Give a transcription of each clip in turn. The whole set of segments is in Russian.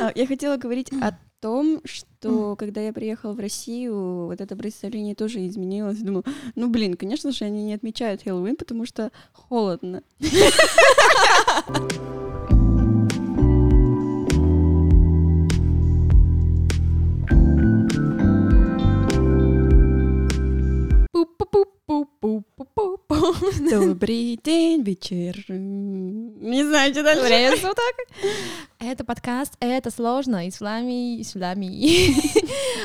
А, Я хотела говорить о том, что когда я приехала в Россию, вот это представление тоже изменилось. Думала, ну блин, конечно же, они не отмечают Хэллоуин, потому что холодно. Добрый день, вечер. Не знаю, что дальше. Время суток. Это подкаст «Это сложно» и с вами, и с вами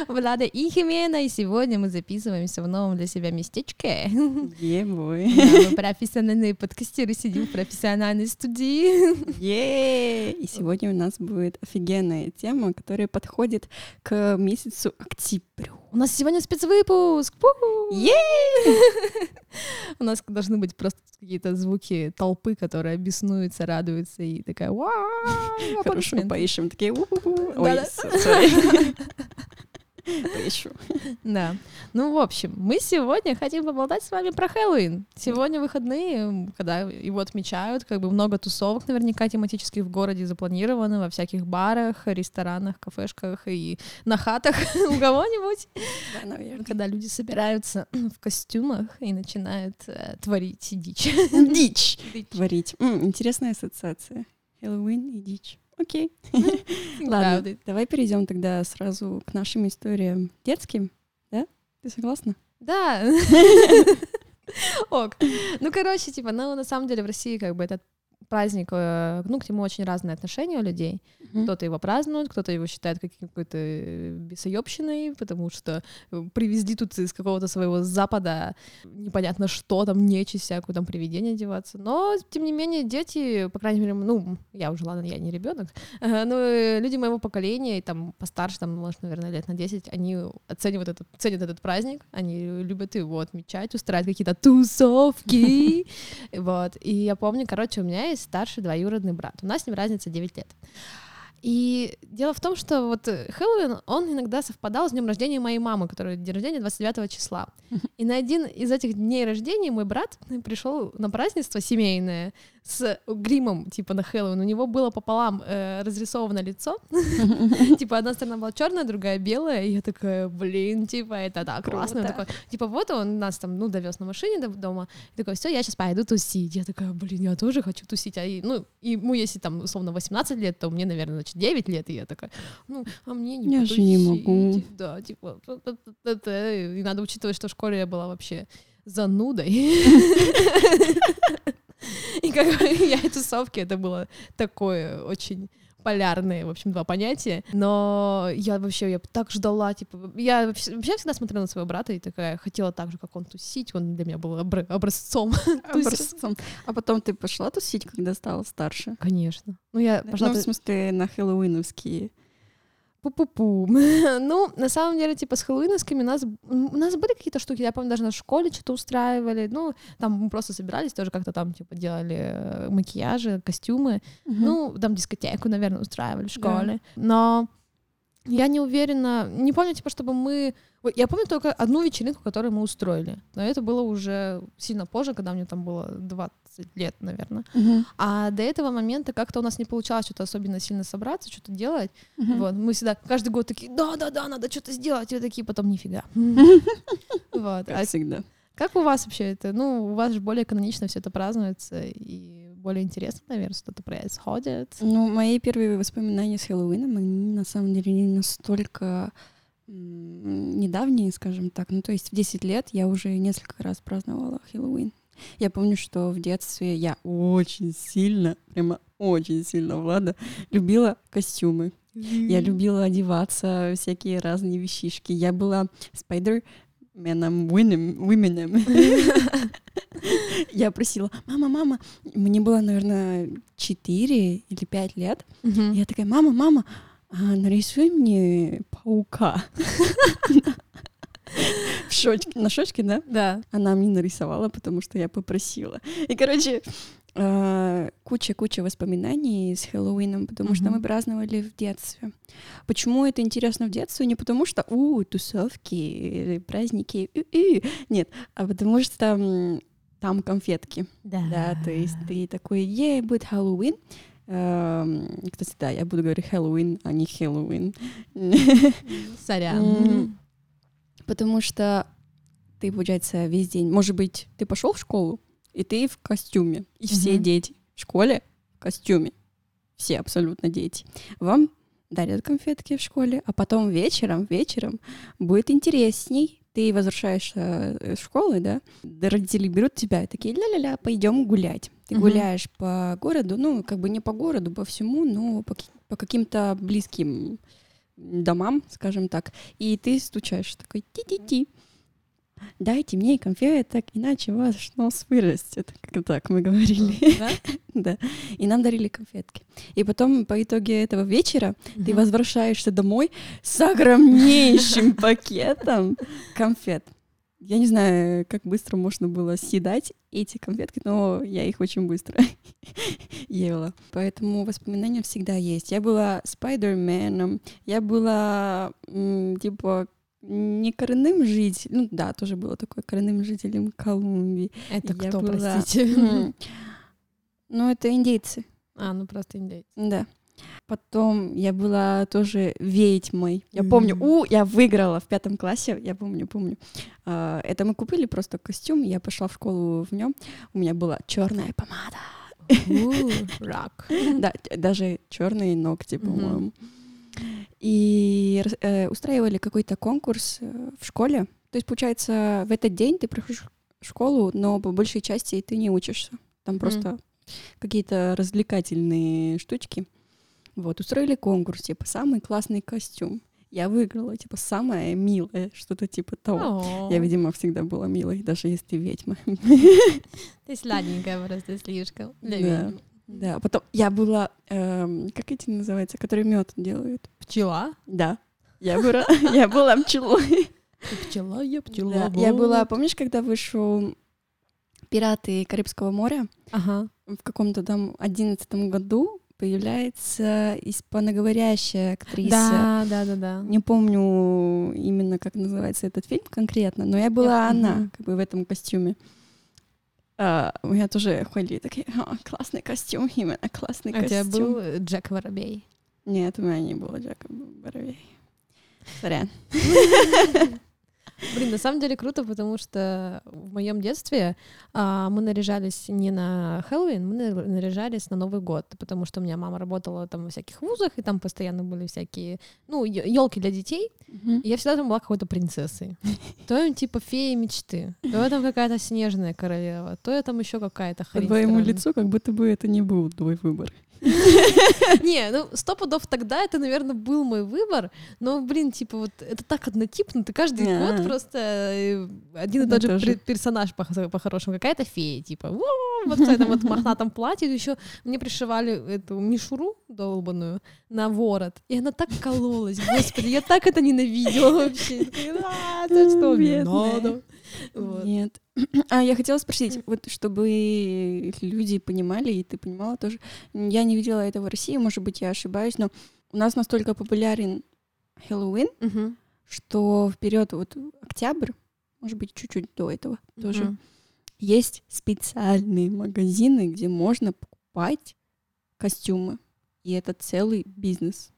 Влада и Химена, и сегодня мы записываемся в новом для себя местечке. Е-бой. Да, мы профессиональные подкастеры, сидим в профессиональной студии. Е! И сегодня у нас будет офигенная тема, которая подходит к месяцу октябрю. У нас сегодня спецвыпуск! У нас должны быть просто какие-то звуки толпы, которая беснуется, радуется и такая! Хорошо, поищем. Такие. Ой. Поищу. Да. Ну, в общем, мы сегодня хотим поболтать с вами про Хэллоуин. Сегодня выходные, когда его отмечают, как бы много тусовок наверняка тематических в городе запланировано во всяких барах, ресторанах, кафешках и на хатах у кого-нибудь, Да, наверное. когда люди собираются в костюмах и начинают э, творить дичь. Дичь. Творить. М, Интересная ассоциация. Хэллоуин и дичь. Окей. Ладно, давай перейдем тогда сразу к нашим историям детским. Да? Ты согласна? Да. Ок. Ну, короче, типа, ну, на самом деле в России как бы этот праздник, э, ну, к нему очень разные отношения у людей. Кто-то его празднует, кто-то его считает как- какой-то э, бесоебщиной, потому что э, привезли тут из какого-то своего запада непонятно что, там нечисть всякую, там привидения деваться. Но, тем не менее, дети, по крайней мере, ну, я уже, ладно, я не ребенок, но э, люди моего поколения, и там постарше, там, может, наверное, лет на 10, они оценивают этот, ценят этот праздник, они любят его отмечать, устраивать какие-то тусовки, вот. И я помню, короче, у меня есть старший двоюродный брат, у нас с ним разница 9 лет. И дело в том, что вот э, Хэллоуин, он иногда совпадал с днем рождения моей мамы, которая день рождения 29 числа. И на один из этих дней рождения мой брат пришел на празднество семейное с гримом, типа, на Хэллоуин. У него было пополам э, разрисовано лицо. Типа, одна сторона была черная, другая белая. И я такая, блин, типа, это так классно. Такой, Типа, вот он нас там, ну, довез на машине до дома. И такой, все, я сейчас пойду тусить. Я такая, блин, я тоже хочу тусить. А ну, ему, если там, условно, 18 лет, то мне, наверное, значит, 9 лет. И я такая, ну, а мне не Я же не потусить». могу. Да, типа, и надо учитывать, что в школе я была вообще занудой. И как я тусовки, это было такое очень полярные, в общем, два понятия. Но я вообще, я так ждала, типа, я вообще всегда смотрела на своего брата и такая хотела так же, как он тусить, он для меня был обра- образцом. Образцом. А потом ты пошла тусить, когда стала старше? Конечно. Ну, я пошла... Ну, в смысле, на хэллоуиновские. Пу-пу-пу. Ну, на самом деле, типа, с хэллоуиновскими у нас, у нас были какие-то штуки, я помню, даже на школе что-то устраивали, ну, там мы просто собирались, тоже как-то там, типа, делали э, макияжи, костюмы, Ну, там дискотеку, наверное, устраивали в школе. Но я не уверена, не помню, типа, чтобы мы... Я помню только одну вечеринку, которую мы устроили. Но это было уже сильно позже, когда мне там было 20 лет, наверное. Мгм. А до этого момента как-то у нас не получалось что-то особенно сильно собраться, что-то делать. Мгм. Вот, мы всегда каждый год такие, да-да-да, надо что-то сделать, и вы такие потом нифига. Вот. Как А всегда. как у вас вообще это? Ну, у вас же более канонично все это празднуется, и более интересно, наверное, что-то происходит. Ну, мои первые воспоминания с Хэллоуином, они на самом деле не настолько недавние, скажем так. Ну, то есть в 10 лет я уже несколько раз праздновала Хэллоуин. Я помню, что в детстве я очень сильно, прямо очень сильно, Влада, любила костюмы. Я любила одеваться, всякие разные вещишки. Я была спайдерменом, Уименом. Я просила, мама, мама, мне было, наверное, 4 или 5 лет. Я такая, мама, мама, а, нарисуй мне паука. В шочке, на шочке, да? Да. Она мне нарисовала, потому что я попросила. И, короче, э, куча-куча воспоминаний с Хэллоуином, потому что мы праздновали в детстве. Почему это интересно в детстве? Не потому что, у, тусовки, или праздники, у-у». нет, а потому что там, там конфетки. Да. Да, то есть ты такой, ей, будет Хэллоуин, Эм, кстати, да, я буду говорить Хэллоуин, а не Хэллоуин. Сорян. Потому что ты, получается, весь день... Может быть, ты пошел в школу, и ты в костюме, и все дети в школе в костюме. Все абсолютно дети. Вам дарят конфетки в школе, а потом вечером, вечером будет интересней. Ты возвращаешься э, в школу, да, родители берут тебя и такие, ля-ля-ля, пойдем гулять. Ты Мгм. гуляешь по городу, ну, как бы не по городу, по всему, но по, по каким-то близким домам, скажем так, и ты стучаешь такой ти-ти-ти. Дайте мне конфеток, иначе ваш нос вырастет. Как так мы говорили. Да? да. И нам дарили конфетки. И потом по итоге этого вечера ты Мгм. возвращаешься домой с огромнейшим пакетом конфет. Я не знаю, как быстро можно было съедать эти конфетки, но я их очень быстро ела. Поэтому воспоминания всегда есть. Я была Спайдерменом, я была типа не коренным жителем, ну да, тоже было такое коренным жителем Колумбии. Это Я кто, была- простите? Ну, это индейцы. А, ну просто индейцы. Да. Потом я была тоже ведьмой. Я помню, у, я выиграла в пятом классе, я помню, помню. А, Это мы купили просто костюм, я пошла в школу в нем. У меня была черная помада. Рак. Да, даже черные ногти, по-моему. И э, устраивали какой-то конкурс э, в школе. То есть, получается, в этот день ты приходишь в школу, но по большей части ты не учишься. Там просто какие-то развлекательные штучки. Вот, устроили конкурс, типа, самый классный костюм. Я выиграла, типа, самое милое, что-то типа того. Я, видимо, всегда была милой, даже если ты ведьма. Ты сладенькая просто слишком. для Да. ведьмы. Да, потом я была, эм, как эти называются, которые мед делают. Пчела? Да. Я была, я была пчелой. Ты пчела, я пчела. Я была, помнишь, когда вышел «Пираты Карибского моря»? Ага. В каком-то там одиннадцатом году появляется испаноговорящая актриса. Да, да, да, да. Не помню именно, как называется этот фильм конкретно, но я была Я- она, как бы в этом костюме. А, у меня тоже ходили такие, «А, классный костюм, именно классный А у тебя костюм. был э, Джек Воробей? Нет, у меня не было Джека Боровей. Сорян. Блин, на самом деле круто, потому что в моем детстве а, мы наряжались не на Хэллоуин, мы нар- наряжались на Новый год, потому что у меня мама работала там во всяких вузах, и там постоянно были всякие, ну, елки для детей, и я всегда там была какой-то принцессой. То я типа фея мечты, то я там какая-то снежная королева, то я там еще какая-то По хрень. твоему странная. лицу, как будто бы это не был твой выбор. Не, ну сто пудов тогда это, наверное, был мой выбор, но, блин, типа вот это так однотипно, ты каждый А. год просто э, один и тот же персонаж по- по-хорошему, какая-то фея, типа, вот в этом вот мохнатом платье, еще мне пришивали эту мишуру долбаную на ворот, и она так кололась, господи, я так это ненавидела вообще. «А, что мне надо? Вот. Нет. А я хотела спросить, вот чтобы люди понимали, и ты понимала тоже, я не видела этого в России, может быть, я ошибаюсь, но у нас настолько популярен Хэллоуин, Мгм. что вперед вот октябрь, может быть, чуть-чуть до этого тоже, Мгм. есть специальные магазины, где можно покупать костюмы. И это целый бизнес.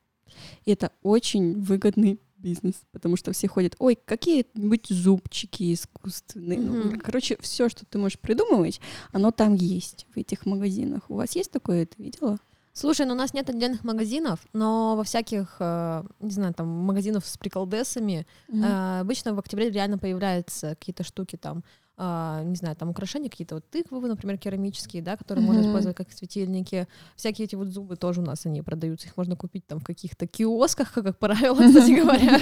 И это очень выгодный бизнес, потому что все ходят, ой, какие-нибудь зубчики искусственные. Ну, Мгм. короче, все, что ты можешь придумывать, оно там есть в этих магазинах. У вас есть такое, ты видела? Слушай, ну у нас нет отдельных магазинов, но во всяких, э, не знаю, там, магазинов с приколдесами э, обычно в октябре реально появляются какие-то штуки там, а, не знаю, там украшения какие-то, вот тыквы, например, керамические, да, которые можно Мгм. использовать как светильники. Всякие эти вот зубы тоже у нас они продаются, их можно купить там в каких-то киосках, как, как правило, кстати говоря.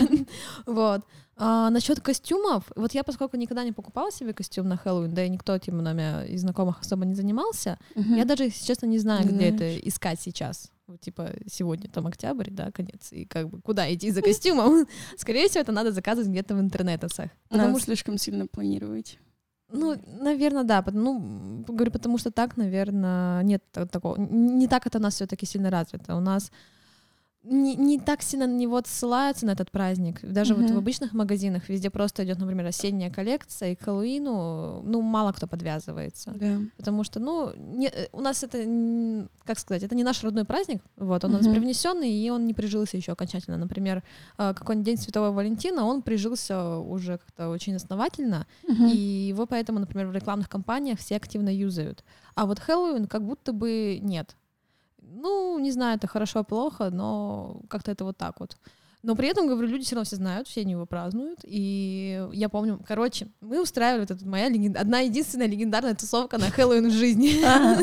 Вот. А насчет костюмов, вот я, поскольку никогда не покупала себе костюм на Хэллоуин, да и никто тем нами из знакомых особо не занимался, Мгм. я даже, если честно, не знаю, где знаешь. это искать сейчас. Вот, типа, сегодня там октябрь, да, конец, и как бы куда идти за костюмом? Скорее всего, это надо заказывать где-то в интернетах. Потому Надо что, слишком сильно планировать. Ну, наверное, да, ну, говорю, потому что так, наверное, нет та- такого, не так это у нас все-таки сильно развито. У нас не, не так сильно на него ссылаются, на этот праздник. Даже Мгм. вот в обычных магазинах везде просто идет, например, осенняя коллекция, и к Хэллоуину, ну, мало кто подвязывается. Да. Потому что, ну, не- э, у нас это, как сказать, это не наш родной праздник, вот, он у нас привнесенный, и он не прижился еще окончательно. Например, э, какой-нибудь День Святого Валентина, он прижился уже как-то очень основательно, Мгм. и его поэтому, например, в рекламных кампаниях все активно юзают. А вот Хэллоуин как будто бы нет. Ну, не знаю, это хорошо, плохо, но как-то это вот так вот. Но при этом, говорю, люди все равно все знают, все они его празднуют. И я помню, короче, мы устраивали, эта моя леген- одна единственная легендарная тусовка на Хэллоуин в жизни.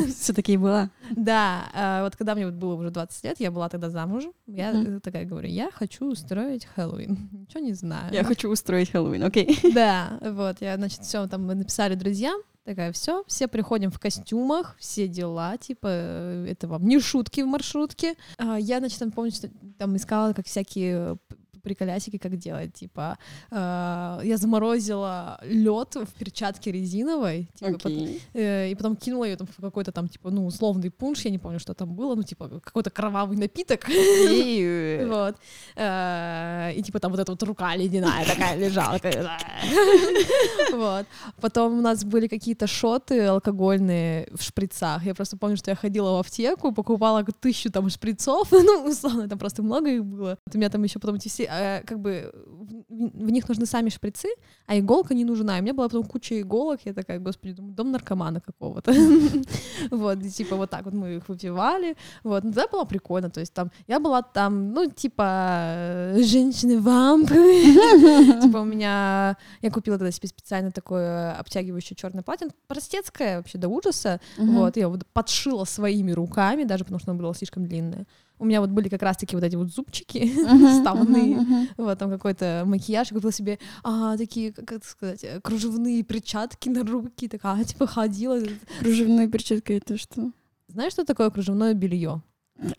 Все-таки была. Да, а, вот когда мне было уже 20 лет, я была тогда замужем, я э, такая говорю, я хочу устроить Хэллоуин. Ничего не знаю. Я хочу устроить Хэллоуин, окей. Да, вот, я, значит, все там мы написали друзьям, такая, все, все приходим в костюмах, все дела, типа, э, это вам не шутки в маршрутке. А, я, значит, там помню, что там искала как всякие п- приколясики, как делать, типа, а, я заморозила лед в перчатке резиновой, типа, пот- Окей. э, и потом кинула ее там в какой-то там, типа, ну, условный пунш, я не помню, что там было, ну, типа, какой-то кровавый напиток. Вот. Э, И типа там вот эта вот рука ледяная такая лежала. Вот. Потом у нас были какие-то шоты алкогольные в шприцах. Я просто помню, что я ходила в аптеку, покупала тысячу там шприцов. Ну, условно, там просто много их было. Вот У меня там еще потом эти все, э, как бы, в в них нужны сами шприцы, а иголка не нужна. И у меня была потом куча иголок. Я такая, господи, думаю, дом наркомана какого-то. Вот, типа вот так вот мы их выпивали. Вот, ну да, было прикольно. То есть там я была там, ну, типа, э, женщины-вамп. Типа у меня... Я купила тогда себе специально такое обтягивающее черное платье. Простецкое вообще до ужаса. Вот, я вот подшила своими руками, даже потому что оно было слишком длинное. У меня вот были как раз-таки вот эти вот зубчики мгм. Вот, там какой-то макияж. Я купила себе а, такие, как сказать, э, кружевные перчатки на руки. Такая, типа, ходила. Кружевная перчатка это что? Знаешь, что такое кружевное белье?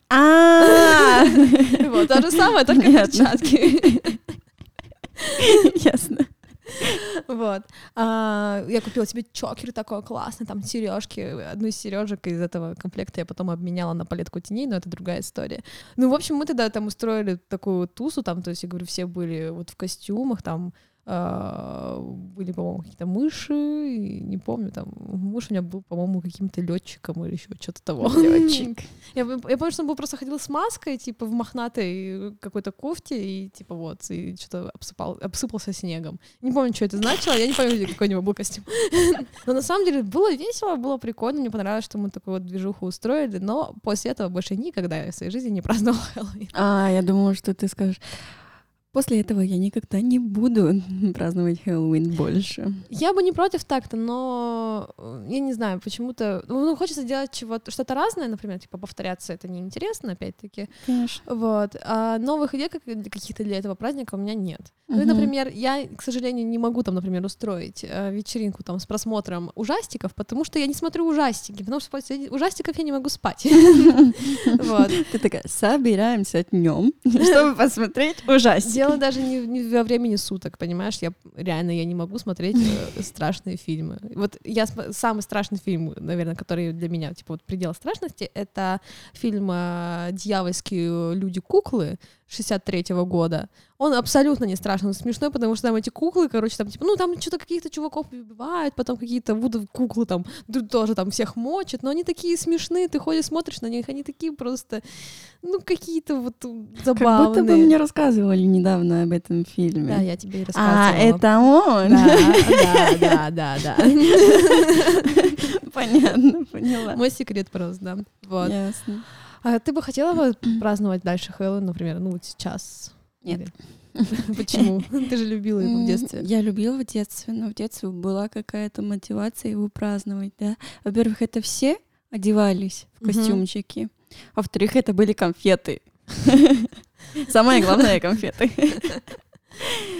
А, Вот, то же самое, только перчатки. Ясно. Вот. А, я купила себе чокер такой классный, там сережки. Одну из сережек из этого комплекта я потом обменяла на палетку теней, но это другая история. Ну, в общем, мы тогда там устроили такую тусу, там, то есть, я говорю, все были вот в костюмах, там были, по-моему, какие-то мыши, не помню, там муж у меня был, по-моему, каким-то летчиком или еще что-то того. Лётчик. Я, я помню, что он был просто ходил с маской, типа в мохнатой какой-то кофте, и типа вот, и что-то обсыпал, обсыпался снегом. Не помню, что это значило, я не помню, какой у него был костюм. Но на самом деле было весело, было прикольно, мне понравилось, что мы такую вот движуху устроили, но после этого больше никогда я в своей жизни не праздновала Хэллоуин. А, я думала, что ты скажешь. После этого я никогда не буду праздновать Хэллоуин больше. Я бы не против так-то, но э, я не знаю, почему-то... Ну, хочется делать чего-то, что-то разное, например, типа повторяться, это неинтересно, опять-таки. Конечно. Вот. А новых идей каких-то для этого праздника у меня нет. Ну и, например, я, к сожалению, не могу там, например, устроить э, вечеринку там с просмотром ужастиков, потому что я не смотрю ужастики, потому что после ужастиков я не могу спать. Ты такая, собираемся днем, чтобы посмотреть ужастик дело даже не, не во времени суток, понимаешь? Я реально я не могу смотреть э, страшные фильмы. Вот я самый страшный фильм, наверное, который для меня, типа, вот предел страшности, это фильм э, «Дьявольские э, люди-куклы», 63 -го года. Он абсолютно не страшный, он смешной, потому что там эти куклы, короче, там, типа, ну, там что-то каких-то чуваков убивают, потом какие-то будут куклы там тоже там всех мочат, но они такие смешные, ты ходишь, смотришь на них, они такие просто, ну, какие-то вот забавные. Как будто бы мне рассказывали недавно об этом фильме. Да, я тебе и а, рассказывала. А, это он? Да, да, да, да. Понятно, поняла. Мой секрет просто, да. Вот. Ясно. А ты бы хотела бы праздновать дальше Хэллоуин, например, ну вот сейчас? Нет. Почему? Ты же любила его в детстве. Я любила в детстве, но в детстве была какая-то мотивация его праздновать, да. Во-первых, это все одевались в костюмчики. Во-вторых, это были конфеты. Самое главное — конфеты.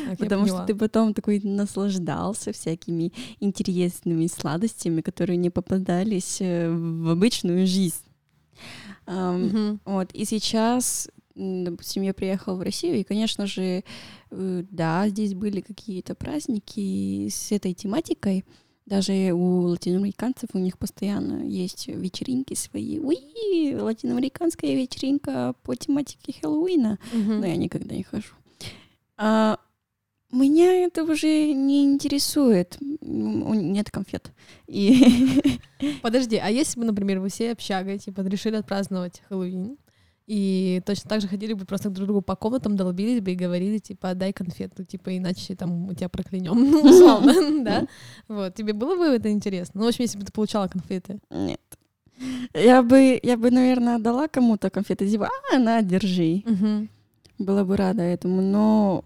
Так, Потому что ты потом такой наслаждался всякими интересными сладостями, которые не попадались э, в обычную жизнь. Мгм. Вот, и сейчас, допустим, я приехала в Россию, и, конечно же, э, да, здесь были какие-то праздники с этой тематикой, Даже у латиноамериканцев у них постоянно есть вечеринки свои. Уи, латиноамериканская вечеринка по тематике Хэллоуина. Мгм. Но я никогда не хожу. А меня это уже не интересует. У- Нет конфет. И Подожди, а если бы, например, вы все общагой, типа, решили отпраздновать Хэллоуин, и точно так же ходили бы просто друг к другу по комнатам, долбились бы и говорили, типа, дай конфету, типа, иначе там мы тебя проклянем, ну, условно, да? Вот, тебе было бы это интересно? Ну, в общем, если бы ты получала конфеты. нет. Я бы, я бы, наверное, отдала кому-то конфеты, типа, а, на, держи. Была бы рада этому, но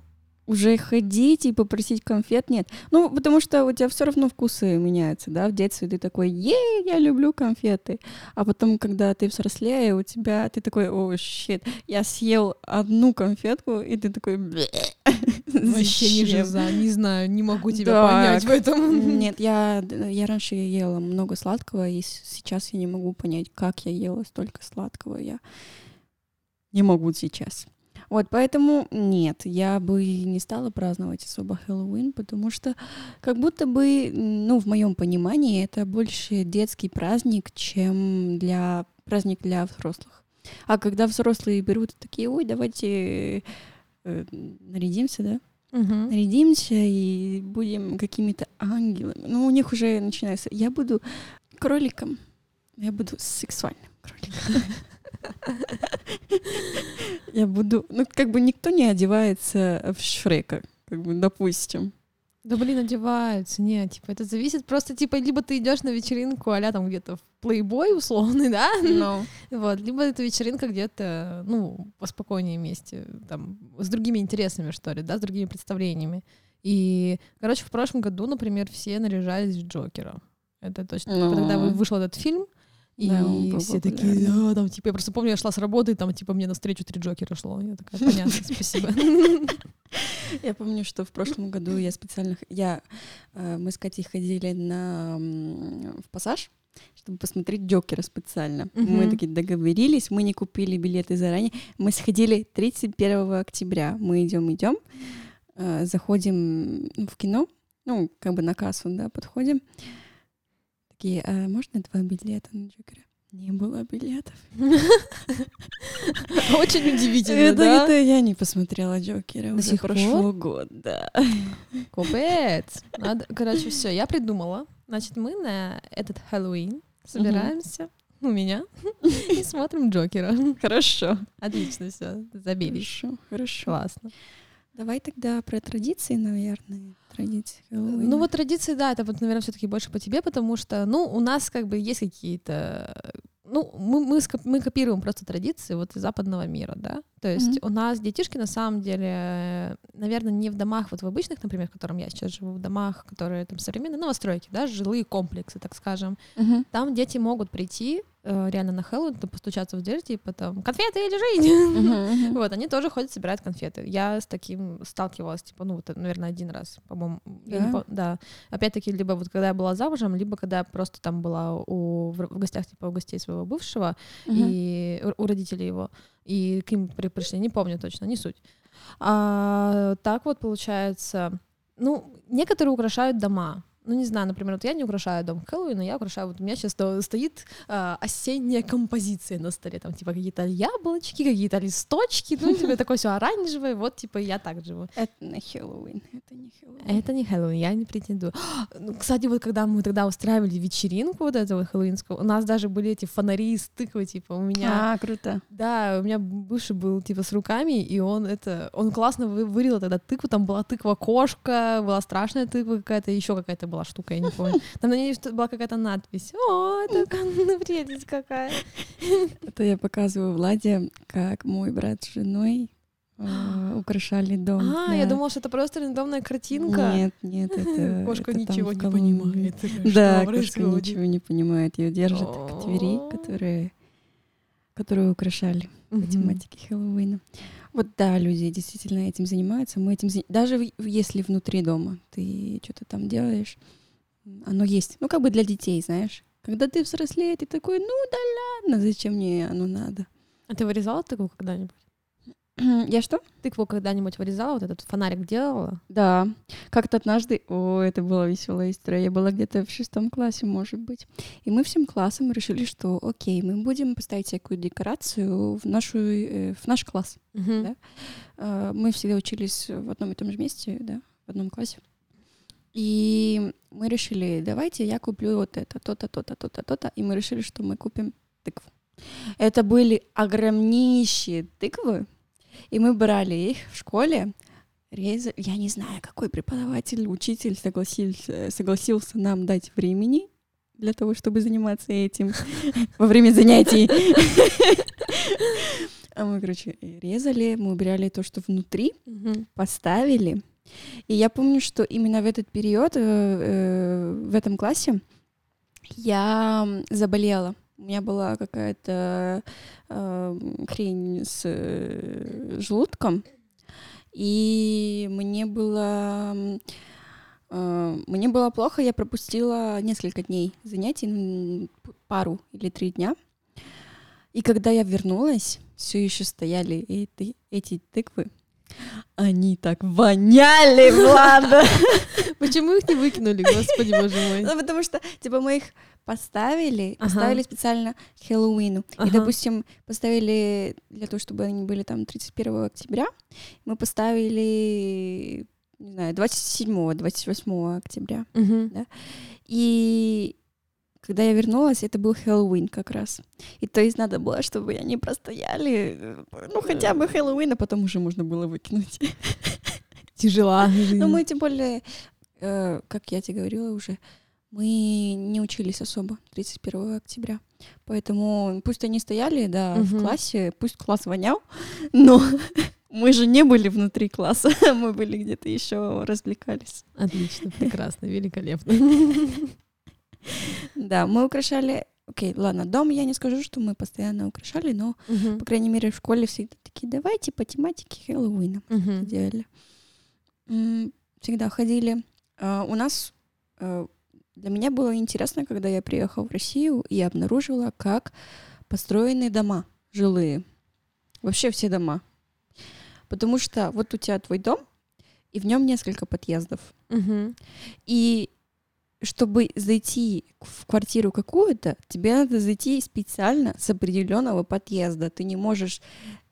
уже ходить и попросить конфет нет. Ну, потому что у тебя все равно вкусы меняются, да, в детстве ты такой, ей, я люблю конфеты, а потом, когда ты взрослее, у тебя, ты такой, о, щит, я съел одну конфетку, и ты такой. Вообще не жиза, не знаю, не могу тебя Так. понять в этом. Нет, я, я раньше ела много сладкого, и сейчас я не могу понять, как я ела столько сладкого. Я не могу сейчас. Вот, поэтому нет, я бы не стала праздновать особо Хэллоуин, потому что как будто бы, ну, в моем понимании, это больше детский праздник, чем для праздник для взрослых. А когда взрослые берут такие, ой, давайте э, нарядимся, да? Мгм. нарядимся и будем какими-то ангелами. Ну, у них уже начинается. Я буду кроликом. Я буду сексуальным кроликом. Я буду... Ну, как бы никто не одевается в Шрека, как бы, допустим. Да блин, одеваются. Нет, типа, это зависит просто, типа, либо ты идешь на вечеринку, а там где-то в плейбой условный, да? Но Вот, либо это вечеринка где-то, ну, по спокойнее месте, там, с другими интересами, что ли, да, с другими представлениями. И, короче, в прошлом году, например, все наряжались в Джокера. Это точно. Типа, Тогда Ну. вы- вышел этот фильм, и Да, он все такие, да, там, типа, я просто помню, я шла с работы, там, типа, мне навстречу три Джокера шло. Я такая, понятно, спасибо. Я помню, что в прошлом году я специально... Я, э, мы с Катей ходили на, в пассаж, чтобы посмотреть Джокера специально. Мы Мгм. такие договорились, мы не купили билеты заранее. Мы сходили 31 октября. Мы идем, идем, э, заходим в кино, ну, как бы на кассу, да, подходим. Такие, а можно два билета на Джокера? Не было билетов. Очень удивительно, это, да? это я не посмотрела Джокера. До Уже сих пор? прошло год, да. Купец. Надо, короче, все, я придумала. Значит, мы на этот Хэллоуин собираемся у меня и смотрим Джокера. Хорошо. Отлично, все, забились. Хорошо, хорошо. Классно. Давай тогда про традиции, наверное. Традиции Хэллоуина. Ну вот традиции, да, это вот, наверное, все-таки больше по тебе, потому что, ну, у нас как бы есть какие-то, ну, мы, мы, мы копируем просто традиции вот из западного мира, да. То есть Мгм. у нас детишки на самом деле, наверное, не в домах вот в обычных, например, в котором я сейчас живу, в домах, которые там современные, новостройки, да, жилые комплексы, так скажем. Мгм. Там дети могут прийти э, реально на Хэллоуин, там, постучаться в дверь, типа там конфеты или жизнь. Мгм. Вот, они тоже ходят, собирают конфеты. Я с таким сталкивалась, типа, ну, вот, наверное, один раз, по-моему. Да? пом- да. Опять-таки, либо вот когда я была замужем, либо когда я просто там была у, в, в гостях, типа, у гостей своего бывшего Мгм. и у, у родителей его. И к ним при- пришли, не помню точно, не суть. А, так вот получается, ну, некоторые украшают дома. Ну, не знаю, например, вот я не украшаю дом к Хэллоуину, я украшаю, вот у меня сейчас сто- стоит а, осенняя композиция на столе, там, типа, какие-то яблочки, какие-то листочки, ну, типа, такое все оранжевое, вот, типа, я так живу. Это на Хэллоуин. Это не Хэллоуин. Это не Хэллоуин, я не претендую. Ну, кстати, вот когда мы тогда устраивали вечеринку вот эту вот хэллоуинскую, у нас даже были эти фонари из тыквы, типа, у меня... А, круто. Да, у меня бывший был типа с руками, и он это, он классно вы- вырил тогда тыкву, там была тыква-кошка, была страшная тыква какая-то, еще какая-то была штука, я не помню. Там на ней была какая-то надпись. О, это прелесть какая. Это я показываю Владе, как мой брат с женой э, украшали дом. А, Да. я думала, что это просто рандомная картинка. Нет, нет, это... Кошка это ничего не понимает. Да, кошка ничего не понимает. Ее держат к двери, которые, украшали по тематике Хэллоуина. Вот да, люди действительно этим занимаются. Мы этим даже если внутри дома ты что-то там делаешь, оно есть. Ну как бы для детей, знаешь. Когда ты взрослее, ты такой, ну да ладно, зачем мне оно надо? А ты вырезала тыкву когда-нибудь? Я что? Тыкву когда-нибудь вырезала, вот этот фонарик делала? Да. Как-то однажды... О, это была веселая история. Я была где-то в шестом классе, может быть. И мы всем классом решили, что окей, мы будем поставить всякую декорацию в, нашу, э, в наш класс. Мгм. Да? Э, Мы всегда учились в одном и том же месте, да, в одном классе. И мы решили, давайте я куплю вот это, то-то, то-то, то-то, то-то. И мы решили, что мы купим тыкву. Это были огромнейшие тыквы, и мы брали их в школе, резали. Я не знаю, какой преподаватель, учитель согласился, согласился нам дать времени для того, чтобы заниматься этим во время занятий. А мы, короче, резали, мы убирали то, что внутри, Мгм. поставили. И я помню, что именно в этот период, э, э, в этом классе, я заболела. У меня была какая-то э, хрень с э, желудком, и мне было э, мне было плохо, я пропустила несколько дней занятий, п- пару или три дня. И когда я вернулась, все еще стояли эти, эти тыквы. Они так воняли, Влада! Почему их не выкинули, господи, боже мой? Ну, потому что, типа, мы их поставили, Ага. поставили специально к Хэллоуину. И, допустим, поставили для того, чтобы они были там 31 октября, мы поставили, не знаю, 27 28 октября. Мгм. И когда я вернулась, это был Хэллоуин как раз. И то есть надо было, чтобы они простояли, э, ну, хотя бы Хэллоуин, а потом уже можно было выкинуть. Тяжела жизнь. Но мы, тем более, э, как я тебе говорила уже, мы не учились особо 31 октября. Поэтому пусть они стояли, да, в Мгм. классе, пусть класс вонял, но мы же не были внутри класса, мы были где-то еще развлекались. Отлично, прекрасно, великолепно. Да, мы украшали... Окей, ладно, дом я не скажу, что мы постоянно украшали, но, по крайней мере, в школе всегда такие, давайте по тематике Хэллоуина делали. Всегда ходили. А, У нас э, для меня было интересно, когда я приехала в Россию и обнаружила, как построены дома жилые. Вообще все дома. Потому что вот у тебя твой дом, и в нем несколько подъездов. Мгм. И чтобы зайти в квартиру какую-то, тебе надо зайти специально с определенного подъезда. Ты не можешь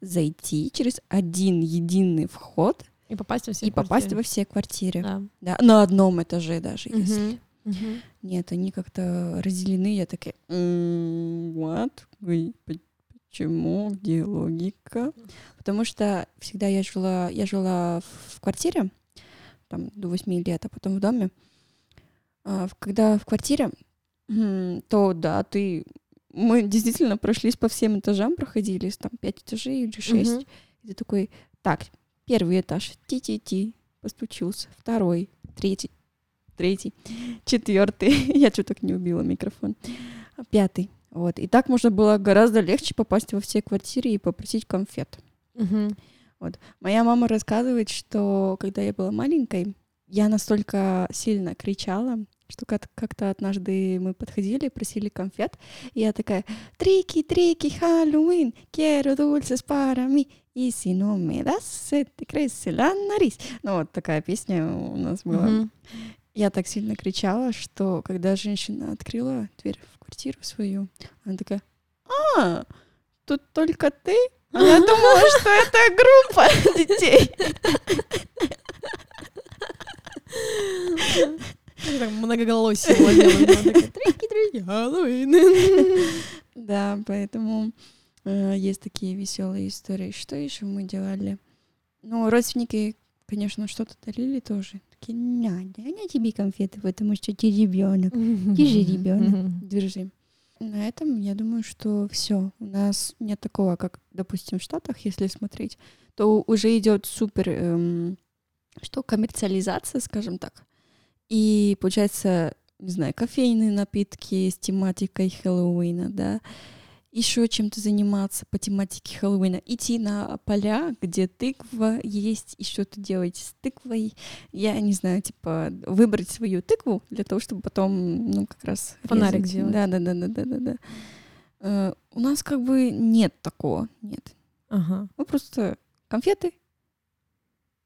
зайти через один единый вход И попасть во все и попасть квартиры. во все квартиры. Да. Да, на одном этаже даже. если. Мгм. Мгм. Нет, они как-то разделены. Я такая, «М, what? Почему? Где логика? Потому что всегда я жила, я жила в квартире, там, до 8 лет, а потом в доме. Когда в квартире, то да, ты... Мы действительно прошлись по всем этажам, проходились, там, 5 этажей или 6. Мгм. И ты такой, так, первый этаж, ти-ти-ти, постучился, второй, третий, третий, четвертый. Я что так не убила микрофон. А, Пятый. Вот. И так можно было гораздо легче попасть во все квартиры и попросить конфет. Мгм. Моя мама рассказывает, что когда я была маленькой, я настолько сильно кричала, что как- как-то однажды мы подходили, просили конфет, и я такая «Трики, трики, Хэллоуин, quiero dulces para mí, y si no me das, se te crece la nariz». Ну вот такая песня у нас была. Мгм. Я так сильно кричала, что когда женщина открыла дверь в квартиру свою, она такая «А, тут только ты?» А я думала, что это группа детей. Так многоголосие «Трики-трики, Хэллоуин». Да, поэтому э, есть такие веселые истории. Что еще мы делали? Ну, родственники, конечно, что-то дарили тоже. Такие, надя, я тебе конфеты, потому что ты ребенок. Ты же ребенок. Держи. На этом, я думаю, что все. У нас нет такого, как, допустим, в Штатах, если смотреть, то уже идет супер, эм, что, коммерциализация, скажем так. И получается, не знаю, кофейные напитки с тематикой Хэллоуина, да, еще чем-то заниматься по тематике Хэллоуина, идти на поля, где тыква есть, и что-то делать с тыквой. Я не знаю, типа, выбрать свою тыкву для того, чтобы потом, ну, как раз... Фонарик резать. делать. Да, да, да, да, да, да, да. Э, у нас как бы нет такого, нет. Ага. Мы просто конфеты,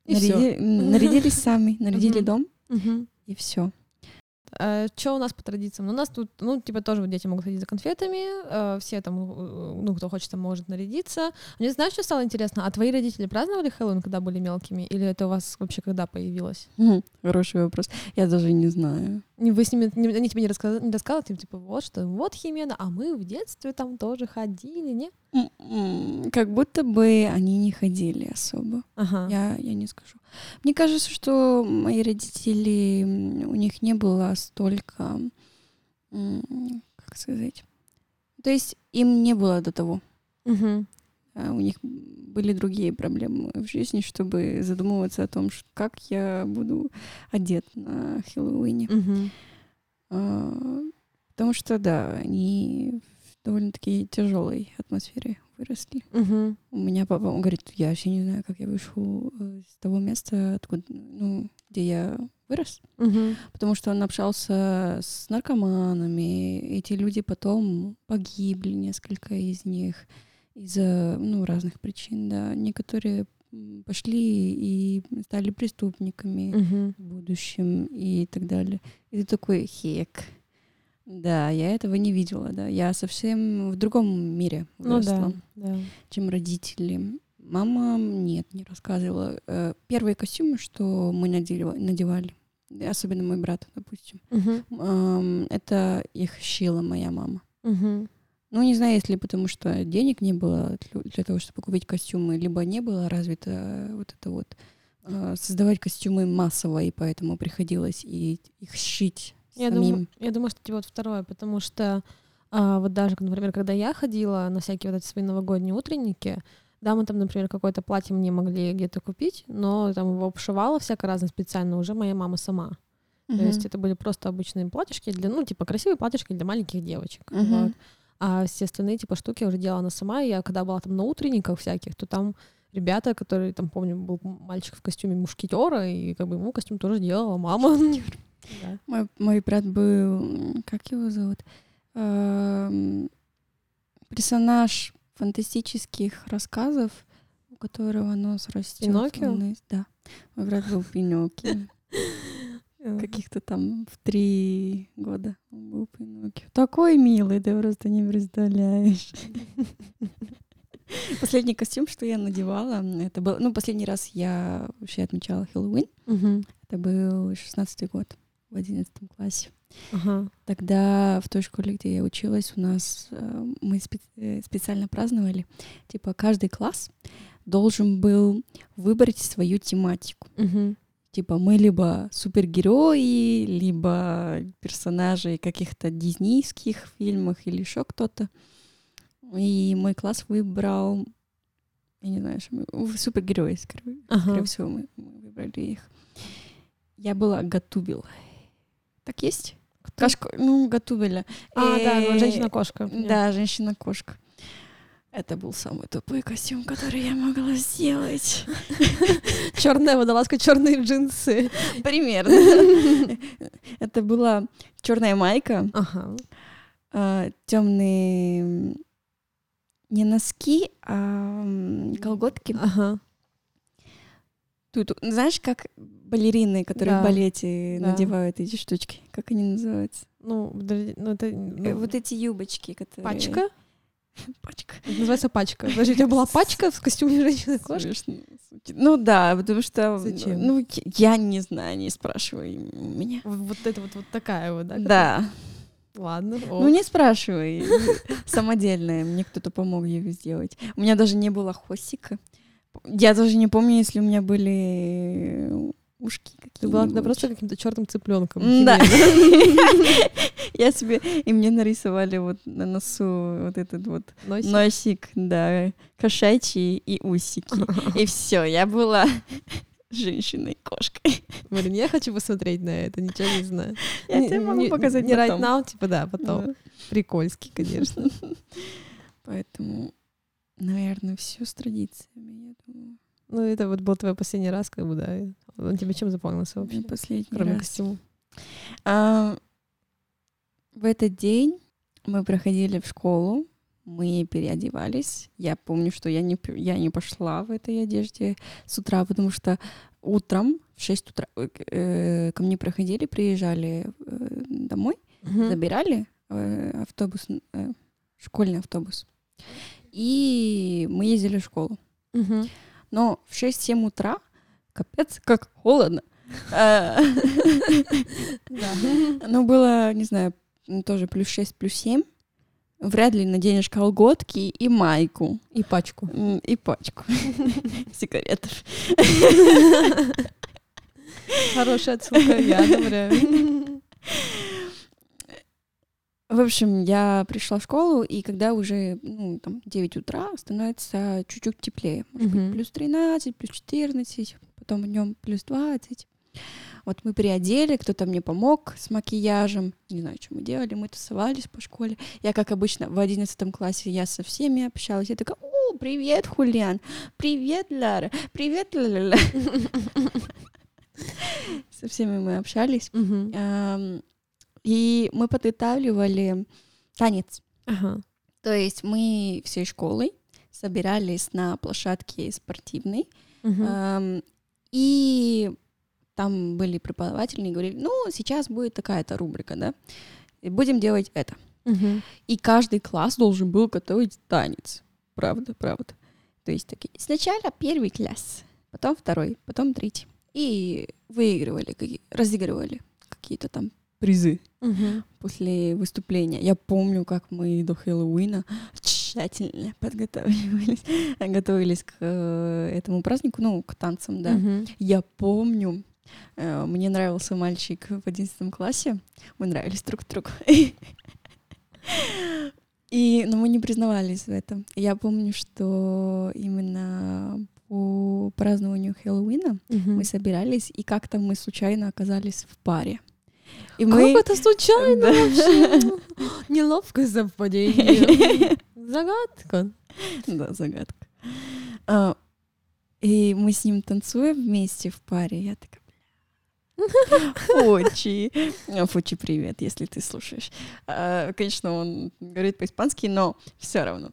И наряди- нарядились сами, нарядили дом. И все. что у нас по традициям? Ну, у нас тут, ну, типа, тоже вот дети могут ходить за конфетами, э, все там, э, ну, кто хочет, там может нарядиться. Мне знаешь, что стало интересно? А твои родители праздновали Хэллоуин, когда были мелкими? Или это у вас вообще когда появилось? Хороший вопрос. Я даже не знаю. Вы с ними, они тебе не рассказали, не рассказывали, типа, типа, вот что, вот Химена, а мы в детстве там тоже ходили, не? М-м, Как будто бы они не ходили особо. Ага. Я, я не скажу. Мне кажется, что мои родители, у них не было столько, как сказать, то есть им не было до того. Мгм. А У них были другие проблемы в жизни, чтобы задумываться о том, как я буду одет на Хэллоуине. Мгм. А, Потому что, да, они довольно-таки тяжелой атмосфере выросли. Мгм. У меня папа, он говорит, я вообще не знаю, как я вышел э, с того места, откуда, ну, где я вырос, Мгм. потому что он общался с наркоманами. Эти люди потом погибли, несколько из них из-за ну, разных причин, да. Некоторые пошли и стали преступниками Мгм. в будущем и так далее. И ты такой, хек. Да, я этого не видела, да. Я совсем в другом мире Ну выросла да, да. чем родители. Мама нет, не рассказывала. Э, Первые костюмы, что мы надели- надевали, и особенно мой брат, допустим, эм, это их шила моя мама. Мгм. Ну, не знаю, если потому что денег не было для- того, чтобы купить костюмы, либо не было развито вот это вот э, создавать костюмы массово, и поэтому приходилось и их шить Я думаю, я думаю, что типа вот второе, потому что а, вот даже, например, когда я ходила на всякие вот эти свои новогодние утренники, да, мы там, например, какое-то платье мне могли где-то купить, но там его обшивала всяко разно специально уже моя мама сама. То Мгм. есть это были просто обычные платьишки для, ну, типа красивые платьишки для маленьких девочек. Мгм. вот. А все остальные типа штуки уже делала она сама. И я когда была там на утренниках всяких, то там ребята, которые, там, помню, был мальчик в костюме мушкетера, и как бы ему костюм тоже делала мама. Да. Мой, мой брат был, как его зовут? Эм, персонаж фантастических рассказов, у которого нос растет. Пиноккио? Да. Мой брат был Пиноккио. Каких-то там в три года он был Пиноккио. Такой милый, ты просто не представляешь. Последний костюм, что я надевала, это был... Ну, последний раз я вообще отмечала Хэллоуин. Мгм. Это был шестнадцатый год в одиннадцатом классе. Ага. Тогда в той школе, где я училась, у нас э, мы спе- э, специально праздновали, типа каждый класс должен был выбрать свою тематику. Мгм. Типа мы либо супергерои, либо персонажи каких-то диснейских фильмах или еще кто-то. И мой класс выбрал, я не знаю, что мы, супергерои, скорее, Ага. скорее всего, мы, мы выбрали их. Я была Гатубил. Так есть? Кашка, ну, Гатубеля. А, да, ну, Э, женщина-кошка. Да, женщина-кошка. Это был самый тупой костюм, который я могла сделать. Черная водолазка, черные джинсы. Примерно. Это была черная майка, Ага. темные не носки, а колготки. Тут, знаешь, как балерины, которые Да, в балете да. надевают эти штучки? Как они называются? Ну, ну это... Э, ну, Вот эти юбочки, которые... Пачка? Пачка. Это называется пачка. Подожди, у тебя была пачка в костюме женщины-кошки? Ну да, потому что... Зачем? Ну, я не знаю, не спрашивай меня. Вот вот это вот, вот такая вот, да? Да. Ладно. Ну не спрашивай. Самодельная. Мне кто-то помог ее сделать. У меня даже не было хвостика. Я даже не помню, если у меня были ушки Ты была тогда просто каким-то черным цыпленком. Да. Я себе... И мне нарисовали вот на носу вот этот вот Носик. носик, да, кошачий и усики. И все, я была женщиной-кошкой. Блин, я хочу посмотреть на это, ничего не знаю. Я Не- тебе могу не- показать Не right now, типа, да, потом. Да. Прикольский, конечно. Поэтому, наверное, все с традициями, я думаю. Ну, это вот был твой последний раз, как бы, да. Он тебе чем запомнился вообще? Последний Кроме раз. костюма. А, в этот день мы проходили в школу. мы переодевались. Я помню, что я не, я не пошла в этой одежде с утра, потому что утром в 6 утра э, э ко мне проходили, приезжали э, домой, угу. забирали э, автобус, э, школьный автобус. И мы ездили в школу. Угу. Но в 6-7 утра капец, как холодно. Э, ну, было, не знаю, тоже плюс 6, плюс 7 вряд ли наденешь колготки и майку. И пачку. И пачку сигаретов. Хорошая отсылка, я одобряю. В общем, я пришла в школу, и когда уже ну, там, 9 утра, становится чуть-чуть теплее. Может быть, плюс 13, плюс 14, потом днем плюс 20. Вот мы приодели, кто-то мне помог с макияжем. Не знаю, что мы делали, мы тусовались по школе. Я, как обычно, в одиннадцатом классе я со всеми общалась. Я такая, о, привет, Хулиан, привет, Лара, привет, ла-ла-ла. Со всеми мы общались. И мы подготавливали танец. То есть мы всей школой собирались на площадке спортивной. И там были преподаватели и говорили, ну, сейчас будет такая-то рубрика, да, и будем делать это. Угу. И каждый класс должен был готовить танец. Правда, правда. То есть такие, сначала первый класс, потом второй, потом третий. И выигрывали, разыгрывали какие-то там призы угу. после выступления. Я помню, как мы до Хэллоуина тщательно подготавливались, готовились к э, этому празднику, ну, к танцам, да. Угу. Я помню, Э, мне нравился мальчик в одиннадцатом классе. Мы нравились друг другу. И, но мы не признавались в этом. Я помню, что именно по празднованию Хэллоуина угу. мы собирались, и как-то мы случайно оказались в паре. И как мы... это случайно да. вообще? Неловкое совпадение. Загадка. Да, загадка. А, и мы с ним танцуем вместе в паре. Я такая, Фочи. Фочи, привет, если ты слушаешь. А, конечно, он говорит по-испански, но все равно.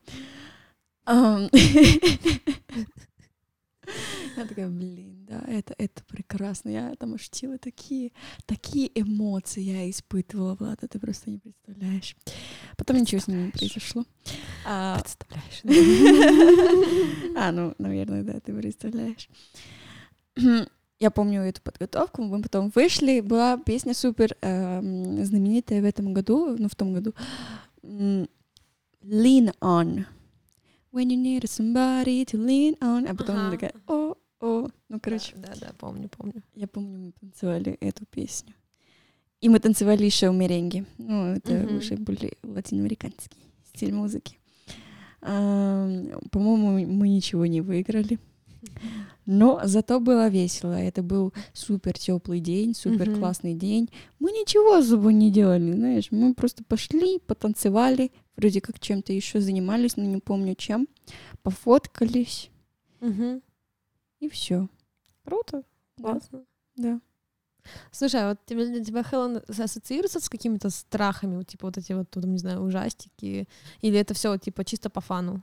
Я такая, блин, да, это, это прекрасно. Я там ощутила такие, такие эмоции я испытывала, Влада, ты просто не представляешь. Потом ничего с ним не произошло. А, представляешь. А, ну, наверное, да, ты представляешь я помню эту подготовку, мы потом вышли, была песня супер э, знаменитая в этом году, ну в том году, Lean On. When you need somebody to lean on, а потом ага. такая, о, о, ну короче. Да, да, да, помню, помню. Я помню, мы танцевали эту песню. И мы танцевали еще в меренге. Ну, это uh-huh. уже были латиноамериканский стиль музыки. А, по-моему, мы ничего не выиграли. Но зато было весело. Это был супер теплый день, супер классный mm-hmm. день. Мы ничего особо не делали, знаешь. Мы просто пошли, потанцевали, вроде как чем-то еще занимались, но не помню чем. Пофоткались. Mm-hmm. И все. Круто. Классно. Да. Слушай, а вот тебе, тебя Хэллоуин ассоциируется с какими-то страхами, вот, типа вот эти вот, там, не знаю, ужастики? Или это все типа чисто по фану?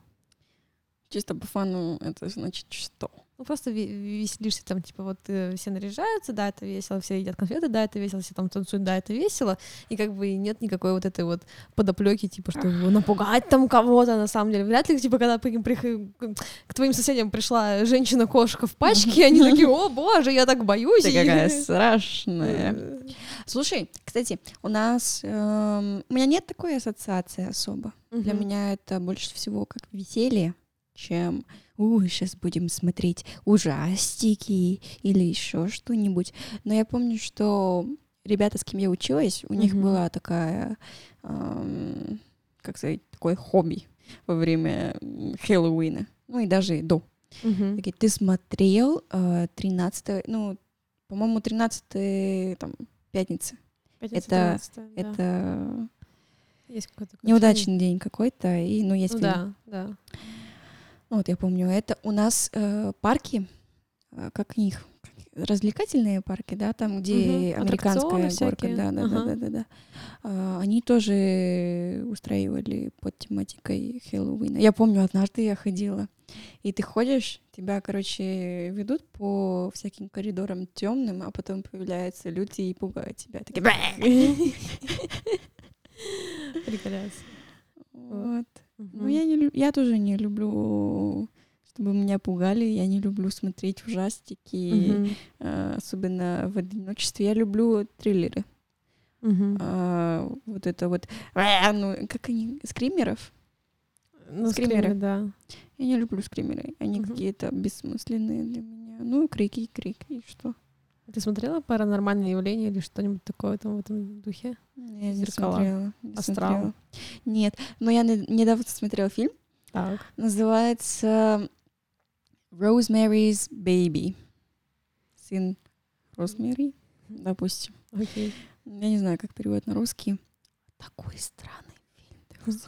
Чисто по фану это значит что? Ну, просто веселишься, там, типа, вот э, все наряжаются, да, это весело, все едят конфеты, да, это весело, все там танцуют, да, это весело, и как бы нет никакой вот этой вот подоплеки, типа, что напугать там кого-то, на самом деле. Вряд ли, типа, когда к твоим соседям пришла женщина-кошка в пачке, они такие, о, боже, я так боюсь. Ты какая страшная. Слушай, кстати, у нас... Эм, у меня нет такой ассоциации особо. Для меня это больше всего как веселье, чем у, сейчас будем смотреть ужастики или еще что-нибудь. Но я помню, что ребята, с кем я училась, у mm-hmm. них была такая, эм, как сказать, такое хобби во время Хэллоуина, ну и даже до. Mm-hmm. Такие, ты смотрел э, 13 ну, по-моему, 13 там, пятница. Пятница это, 13, да. это есть неудачный день какой-то, и, ну, есть ну, фильм. Да, да. Вот я помню это. У нас э, парки э, как них развлекательные парки, да, там, где Мгм. американская горка, да, да, да, Ага. да, да, да. А, Они тоже устраивали под тематикой Хэллоуина. Я помню, однажды я ходила, и ты ходишь, тебя, короче, ведут по всяким коридорам темным, а потом появляются люди и пугают тебя. Такие, «Бэ!» Приколяться. Вот. Ну, я, не, я тоже не люблю, чтобы меня пугали. Я не люблю смотреть ужастики, Мгм. э, особенно в одиночестве. Я люблю триллеры. Мгм. А, вот это вот, «Э», ну, как они, скримеров? Ну, скримеры. скримеры, да. Я не люблю скримеры. Они Мгм. какие-то бессмысленные для меня. Ну, крики крики, и что? Ты смотрела паранормальные явления или что-нибудь такое там в этом духе? Я не Зеркала. смотрела. не Астрал. смотрела. Нет, но я не- недавно смотрела фильм. Так. Называется Rosemary's Baby. Сын Розмари, допустим. Окей. Я не знаю, как перевод на русский. Такой странный фильм.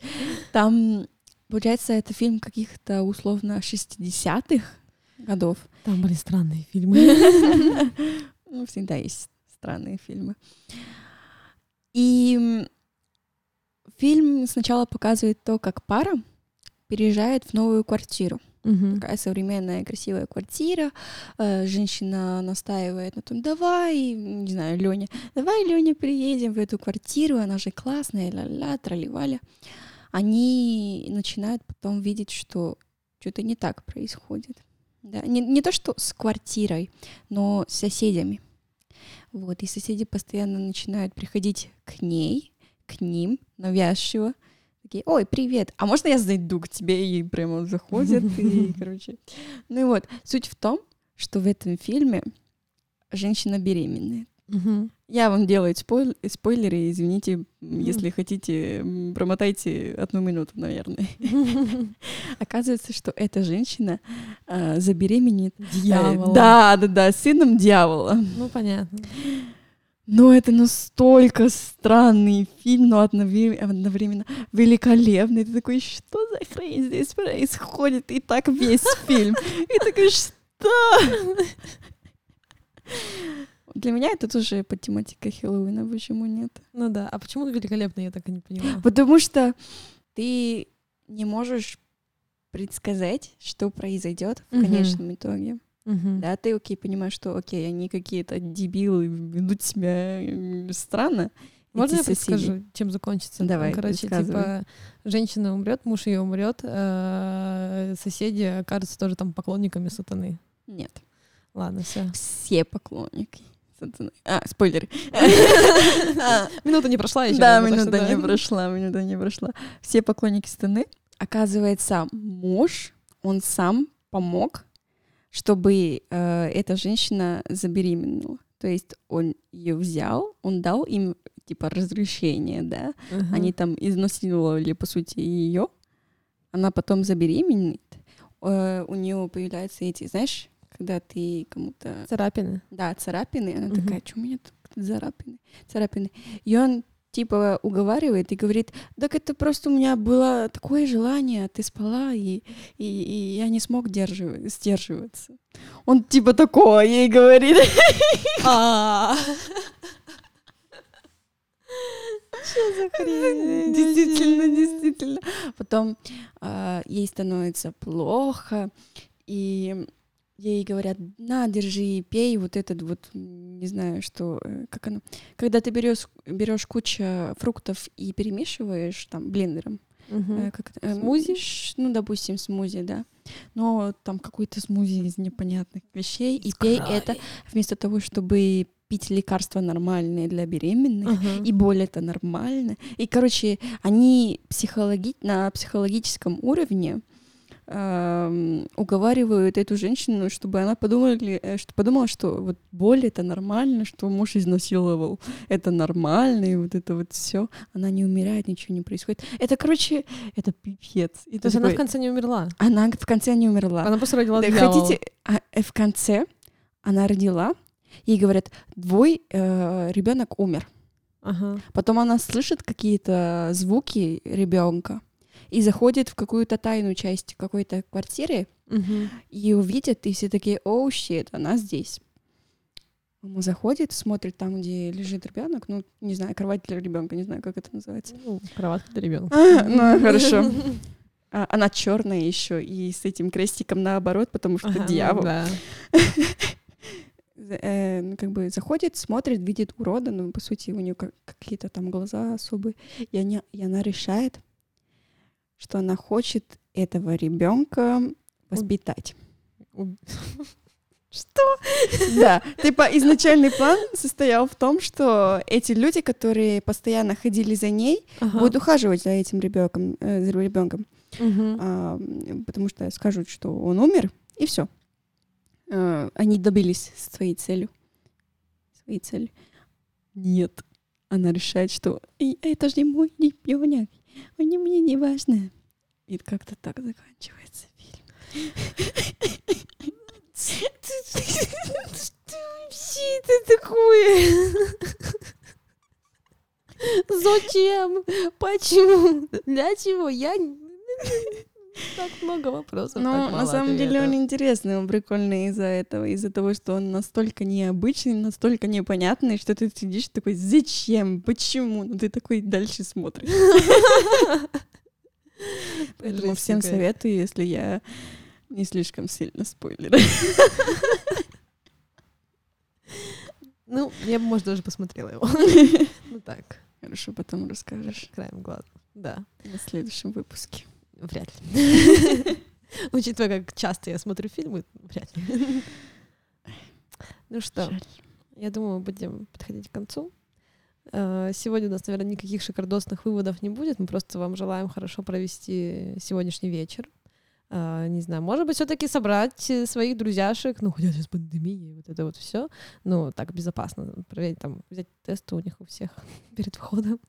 Там, получается, это фильм каких-то условно 60-х годов. Там были странные фильмы. Ну, всегда есть странные фильмы. И фильм сначала показывает то, как пара переезжает в новую квартиру. Мгм. Такая современная красивая квартира. Э, Женщина настаивает на том, давай, не знаю, Леня, давай, Леня, приедем в эту квартиру, она же классная, ля-ля, тролливали. Они начинают потом видеть, что что-то не так происходит. Да? Не, не то, что с квартирой, но с соседями. Вот, и соседи постоянно начинают приходить к ней, к ним, навязчиво. Такие, ой, привет, а можно я зайду к тебе? И прямо заходят, и, короче. Ну и вот, суть в том, что в этом фильме женщина беременная. Мгм. Я вам делаю спойл- спойлеры, извините, м, если хотите, промотайте одну минуту, наверное. Оказывается, что эта женщина а, забеременеет. э, Дьявол. Да, да, да, сыном дьявола. Ну, понятно. Но это настолько странный фильм, но одновре- одновременно великолепный. Ты такой, что за хрень здесь происходит? И так весь фильм. И такой, что? Для меня это тоже по тематике Хэллоуина, почему нет? Ну да. А почему великолепно, я так и не поняла. Потому что ты не можешь предсказать, что произойдет в Мгм. конечном итоге. Мгм. Да, ты окей, понимаешь, что окей, они какие-то дебилы, ведут себя странно. Можно я предскажу, чем закончится? Давай, Короче, типа, женщина умрет, муж ее умрет, э, соседи окажутся тоже там поклонниками сатаны. Нет. Ладно, все. Все поклонники. А, спойлер. А, Минута не прошла еще. Да, минута не прошла, минута не прошла. Все поклонники стены. Оказывается, муж, он сам помог, чтобы э, эта женщина забеременела. То есть он ее взял, он дал им типа разрешение, да. Они там изнасиловали, по сути, ее. Она потом забеременеет. Э, у нее появляются эти, знаешь, когда ты кому-то Царапины. да, царапины. Она Мгм. такая, что у меня тут царапины? Царапины. И он типа уговаривает и говорит, так это просто у меня было такое желание, ты спала, и, и, и я не смог держи- сдерживаться. Он типа такого ей говорит. А. Что за хрень? Действительно, действительно. Потом а, ей становится плохо, и ей говорят, на, держи, пей вот этот вот, не знаю, что, э, как оно. Когда ты берешь берешь кучу фруктов и перемешиваешь там блендером, э, как э, Смузи? ну, допустим, смузи, да. Но там какой-то смузи из непонятных вещей, и пей это вместо того, чтобы пить лекарства нормальные для беременных, Ага. и боль это нормально. И, короче, они психологи... на психологическом уровне эм, уговаривают эту женщину, чтобы она подумала, что подумала, что вот боль это нормально, что муж изнасиловал, это нормально, и вот это вот все. Она не умирает, ничего не происходит. Это, короче, это пипец. И То есть она в конце не умерла? она в конце не умерла. Она просто родила Да, дьявола. хотите, а, э, в конце она родила, ей говорят, твой ребенок умер. Ага. Потом она слышит какие-то звуки ребенка и заходит в какую-то тайную часть какой-то квартиры и увидит, и все такие, оу, щит, она здесь. Мама заходит, смотрит там, где лежит ребенок, ну, не знаю, кровать для ребенка, не знаю, как это называется. Ну, кровать для ребенка. А, ну, хорошо. А, она черная еще, и с этим крестиком наоборот, потому что Ага, ну дьявол. да. Э, ну, как бы заходит, смотрит, видит урода, ну, по сути, у нее какие-то там глаза особые. И, они, и она решает, что она хочет этого ребенка воспитать. У- Да, типа изначальный план состоял в том, что эти люди, которые постоянно ходили за ней, Ага. будут ухаживать за этим ребенком, за ребенком, а, потому что скажут, что он умер, и все. Они добились своей целью. Своей цели. Нет. Она решает, что «И это же мой ребенок, он не мне не важно. И как-то так заканчивается фильм. Что вообще это такое? Зачем? Почему? Для чего? Я так много вопросов. Ну, так на самом деле он интересный, он прикольный из-за этого, из-за того, что он настолько необычный, настолько непонятный, что ты сидишь такой, зачем, почему? Ну ты такой дальше смотришь. Поэтому всем советую, если я не слишком сильно спойлерю. Ну, я бы, может, даже посмотрела его. Ну так, Хорошо, потом расскажешь краем глаза. Да, на следующем выпуске. Вряд ли. Учитывая, как часто я смотрю фильмы, вряд ли. Ну что, я думаю, мы будем подходить к концу. Э, Сегодня у нас, наверное, никаких шикардосных выводов не будет. Мы просто вам желаем хорошо провести сегодняшний вечер. Э, Не знаю, может быть, все-таки собрать э, своих друзьяшек, ну, хотя сейчас пандемия, вот это вот все, ну, так безопасно, проверить, там, взять тесты у них у всех перед входом,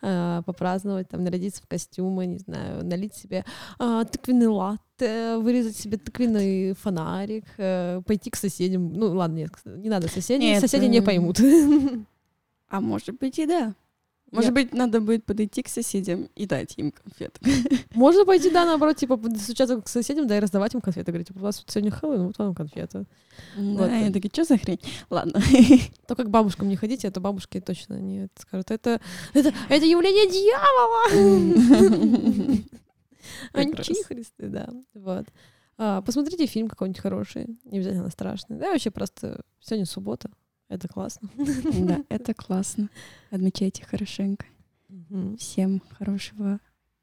э, попраздновать, там, нарядиться в костюмы, не знаю, налить себе а, тыквенный латте, вырезать себе тыквенный фонарик, э, пойти к соседям. Ну, ладно, нет, не надо соседей, соседи не поймут. А может быть и да. Может Я- быть, надо будет подойти к соседям и дать им конфет. Можно пойти, да, наоборот, типа, стучаться к соседям, да, и раздавать им конфеты. Говорить, типа, у вас сегодня Хэллоуин, вот вам конфеты. Вот. Да, я такие, что за хрень? Ладно. Только к бабушкам не ходите, а то бабушки точно не это скажут. Это, это, это явление дьявола! Как раз. Антихристы, да. Вот. А, посмотрите фильм какой-нибудь хороший, не обязательно страшный. Да, вообще просто сегодня суббота. Это классно. Да, это классно. Отмечайте хорошенько. Всем хорошего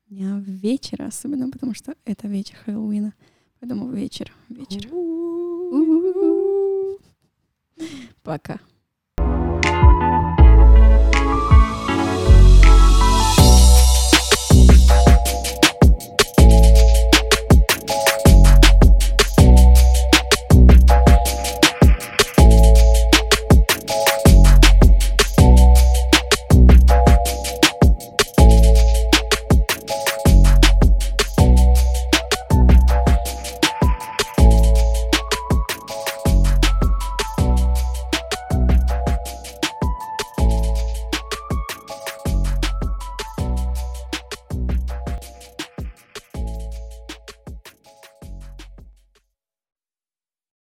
дня, вечера, особенно потому что это вечер Хэллоуина. Поэтому вечер, вечер. У-у-у. Пока.